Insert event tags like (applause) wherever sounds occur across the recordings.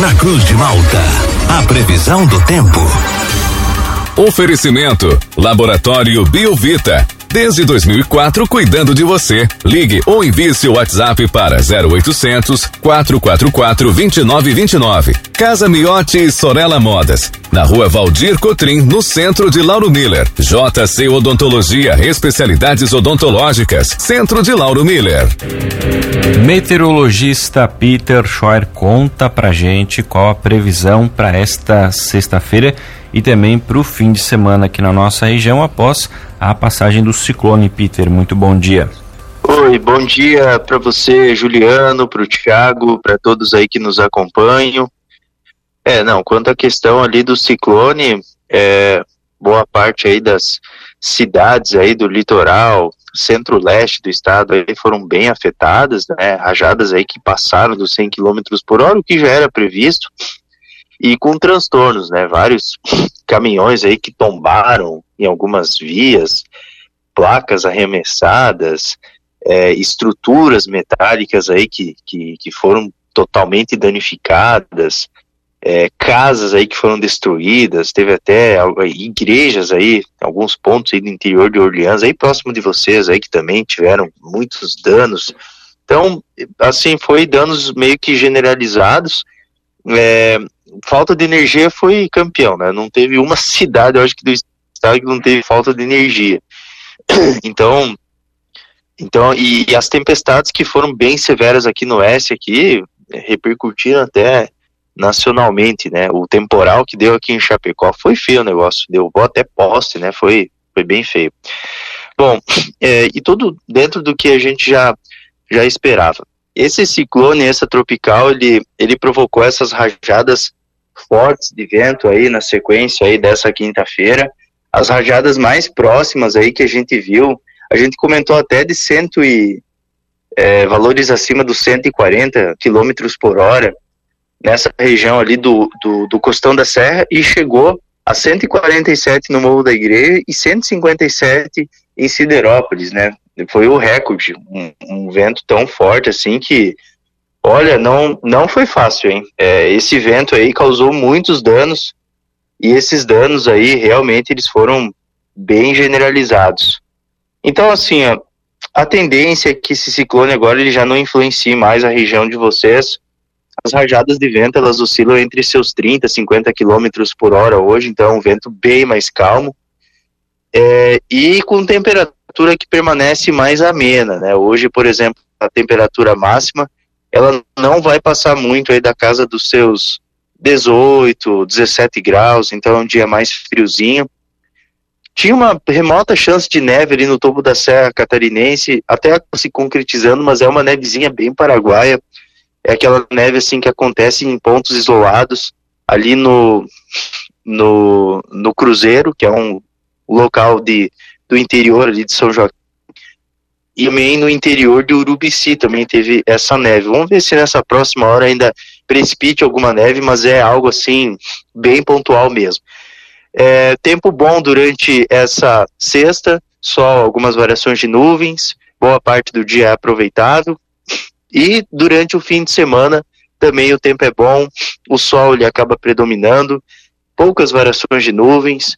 na Cruz de Malta. A previsão do tempo. Oferecimento: Laboratório Biovita. Desde 2004, cuidando de você. Ligue ou envie seu WhatsApp para 0800 444 2929. Casa Miotti e Sorella Modas. Na rua Valdir Cotrim, no centro de Lauro Miller. JC Odontologia, especialidades odontológicas. Centro de Lauro Miller. Meteorologista Peter Scheuer conta pra gente qual a previsão para esta sexta-feira e também para o fim de semana aqui na nossa região após a passagem do ciclone. Peter, muito bom dia. Oi, bom dia para você, Juliano, para o Thiago, para todos aí que nos acompanham. É, não, quanto à questão ali do ciclone, é, boa parte aí das cidades aí do litoral, centro-leste do estado aí foram bem afetadas, né, rajadas aí que passaram dos 100 km por hora, o que já era previsto, e com transtornos, né? Vários caminhões aí que tombaram em algumas vias, placas arremessadas, é, estruturas metálicas aí que, que, que foram totalmente danificadas, é, casas aí que foram destruídas, teve até igrejas aí, alguns pontos aí do interior de Orleans, aí próximo de vocês aí que também tiveram muitos danos. Então, assim, foi danos meio que generalizados. É, falta de energia foi campeão, né? Não teve uma cidade, eu acho que do estado que não teve falta de energia. (clears throat) Então, então e, e, as tempestades que foram bem severas aqui no oeste aqui repercutiram até nacionalmente, né? O temporal que deu aqui em Chapecó foi feio o negócio, deu até poste, né? Foi foi bem feio. Bom, é, e tudo dentro do que a gente já já esperava. Esse ciclone, essa tropical, ele, ele provocou essas rajadas fortes de vento aí na sequência aí dessa quinta-feira. As rajadas mais próximas aí que a gente viu, a gente comentou até de cento e é, valores acima dos 140 quilômetros por hora nessa região ali do, do, do Costão da Serra e chegou a 147 no Morro da Igreja e 157 em Siderópolis, né? Foi o recorde, um, um vento tão forte assim que Olha, não, não foi fácil, hein? É, esse vento aí causou muitos danos e esses danos aí realmente eles foram bem generalizados. Então, assim, ó, a tendência é que esse ciclone agora ele já não influencie mais a região de vocês. As rajadas de vento elas oscilam entre seus 30 e 50 quilômetros por hora hoje, então é um vento bem mais calmo é, e com temperatura que permanece mais amena, né? Hoje, por exemplo, a temperatura máxima ela não vai passar muito aí da casa dos seus 18, 17 graus, então é um dia mais friozinho. Tinha uma remota chance de neve ali no topo da Serra Catarinense, até se concretizando, mas é uma nevezinha bem paraguaia. É aquela neve assim que acontece em pontos isolados, ali no, no, no Cruzeiro, que é um local de, do interior ali de São Joaquim, e também no interior de Urubici também teve essa neve. Vamos ver se nessa próxima hora ainda precipite alguma neve, mas é algo assim bem pontual mesmo. É, tempo bom durante essa sexta, só algumas variações de nuvens, boa parte do dia é aproveitável. E durante o fim de semana também o tempo é bom, o sol ele acaba predominando, poucas variações de nuvens,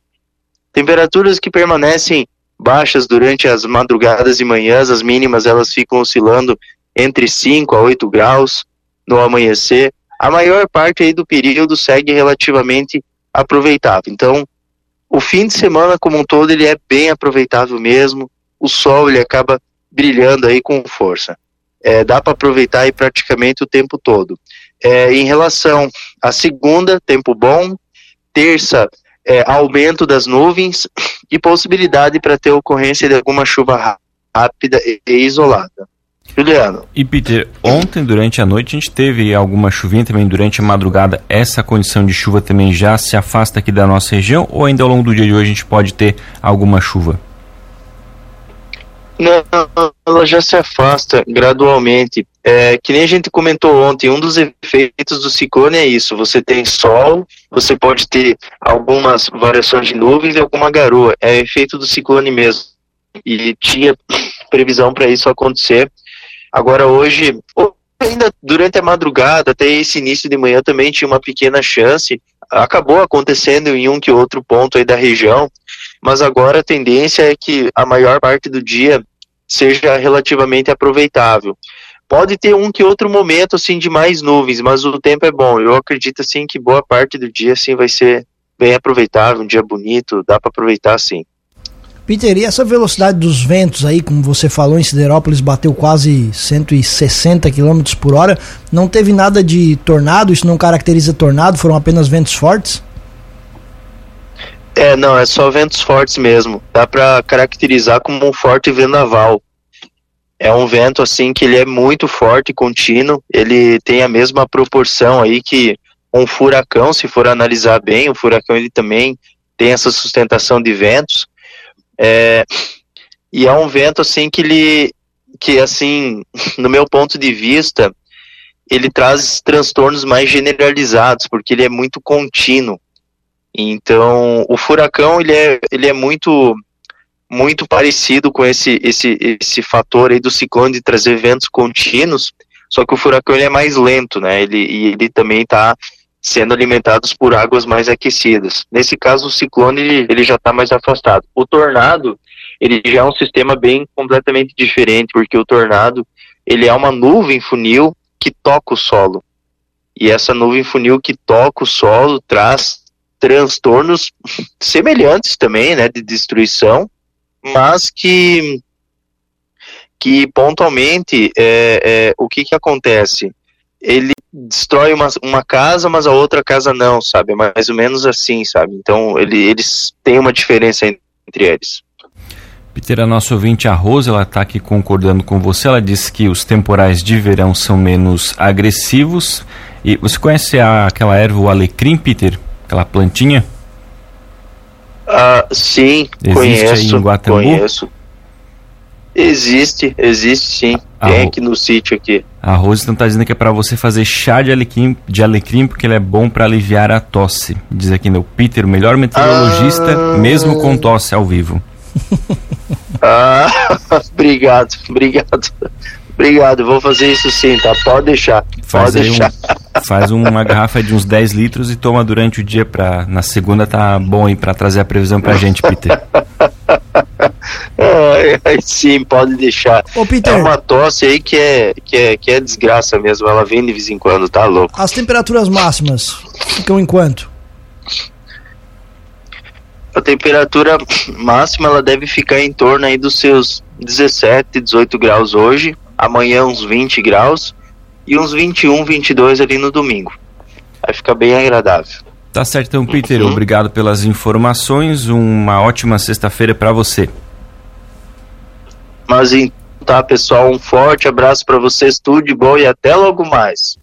temperaturas que permanecem baixas durante as madrugadas e manhãs, as mínimas elas ficam oscilando entre 5 a 8 graus no amanhecer. A maior parte aí do período segue relativamente aproveitável. Então, o fim de semana como um todo ele é bem aproveitável mesmo. O sol ele acaba brilhando aí com força. É, dá para aproveitar aí praticamente o tempo todo. É, em relação à segunda, tempo bom. Terça, é, aumento das nuvens e possibilidade para ter ocorrência de alguma chuva rápida e, isolada. Juliano. E Peter, ontem durante a noite a gente teve alguma chuvinha também durante a madrugada. Essa condição de chuva também já se afasta aqui da nossa região ou ainda ao longo do dia de hoje a gente pode ter alguma chuva? Não, ela já se afasta gradualmente. É, que nem a gente comentou ontem, um dos efeitos do ciclone é isso: você tem sol, você pode ter algumas variações de nuvens e alguma garoa. É efeito do ciclone mesmo. E tinha previsão para isso acontecer. Agora, hoje, ainda durante a madrugada, até esse início de manhã também tinha uma pequena chance. Acabou acontecendo em um que outro ponto aí da região, mas agora a tendência é que a maior parte do dia seja relativamente aproveitável. Pode ter um que outro momento assim de mais nuvens, mas o tempo é bom. Eu acredito assim que boa parte do dia assim vai ser bem aproveitável, um dia bonito, dá para aproveitar sim. Peter, e essa velocidade dos ventos aí, como você falou, em Siderópolis bateu quase 160 km por hora. Não teve nada de tornado? Isso não caracteriza tornado? Foram apenas ventos fortes? É, não, é só ventos fortes mesmo. Dá para caracterizar como um forte vendaval. É um vento assim que ele é muito forte e contínuo. Ele tem a mesma proporção aí que um furacão, se for analisar bem, o furacão ele também tem essa sustentação de ventos. É, e é um vento assim que ele, que assim, (laughs) no meu ponto de vista, ele traz transtornos mais generalizados, porque ele é muito contínuo. Então, o furacão ele é, ele é muito muito parecido com esse, esse, esse fator aí do ciclone de trazer ventos contínuos, só que o furacão ele é mais lento, né? Ele, e ele também está sendo alimentados por águas mais aquecidas. Nesse caso, o ciclone ele, ele já está mais afastado. O tornado ele já é um sistema bem completamente diferente, porque o tornado ele é uma nuvem funil que toca o solo. E essa nuvem funil que toca o solo traz transtornos semelhantes também, né, de destruição, mas que que pontualmente é, é, o que que acontece? Ele destrói uma, uma casa, mas a outra casa não, sabe? É mais ou menos assim, sabe? Então ele, eles têm uma diferença entre eles. Peter, a nossa ouvinte, a Rosa, ela está aqui concordando com você. Ela disse que os temporais de verão são menos agressivos. E você conhece a, aquela erva, o alecrim, Peter? Aquela plantinha? Ah, sim, Existe conheço. Aí em Guatambu? Conheço. Existe, existe sim. A Tem aqui no sítio aqui. A Rose está dizendo que é para você fazer chá de alecrim, de alecrim porque ele é bom para aliviar a tosse. Diz aqui no Peter, o melhor meteorologista, ah... mesmo com tosse ao vivo. (laughs) ah, (laughs) obrigado, obrigado. Obrigado, vou fazer isso sim, tá? Pode deixar. Faz pode deixar. Faz uma garrafa de uns 10 litros e toma durante o dia para na segunda tá bom aí para trazer a previsão pra gente, Peter. (laughs) É, sim, pode deixar. Ô, Peter, é uma tosse aí que é, que, é, que é desgraça mesmo. Ela vem de vez em quando, tá louco. As temperaturas máximas ficam em quanto? A temperatura máxima ela deve ficar em torno aí dos seus 17, 18 graus hoje. Amanhã uns 20 graus e uns 21, 22 ali no domingo. Vai ficar bem agradável. Tá certo, então, Peter. Uhum. Obrigado pelas informações. Uma ótima sexta-feira para você. Mas então tá, pessoal, um forte abraço para vocês, tudo de bom e até logo mais.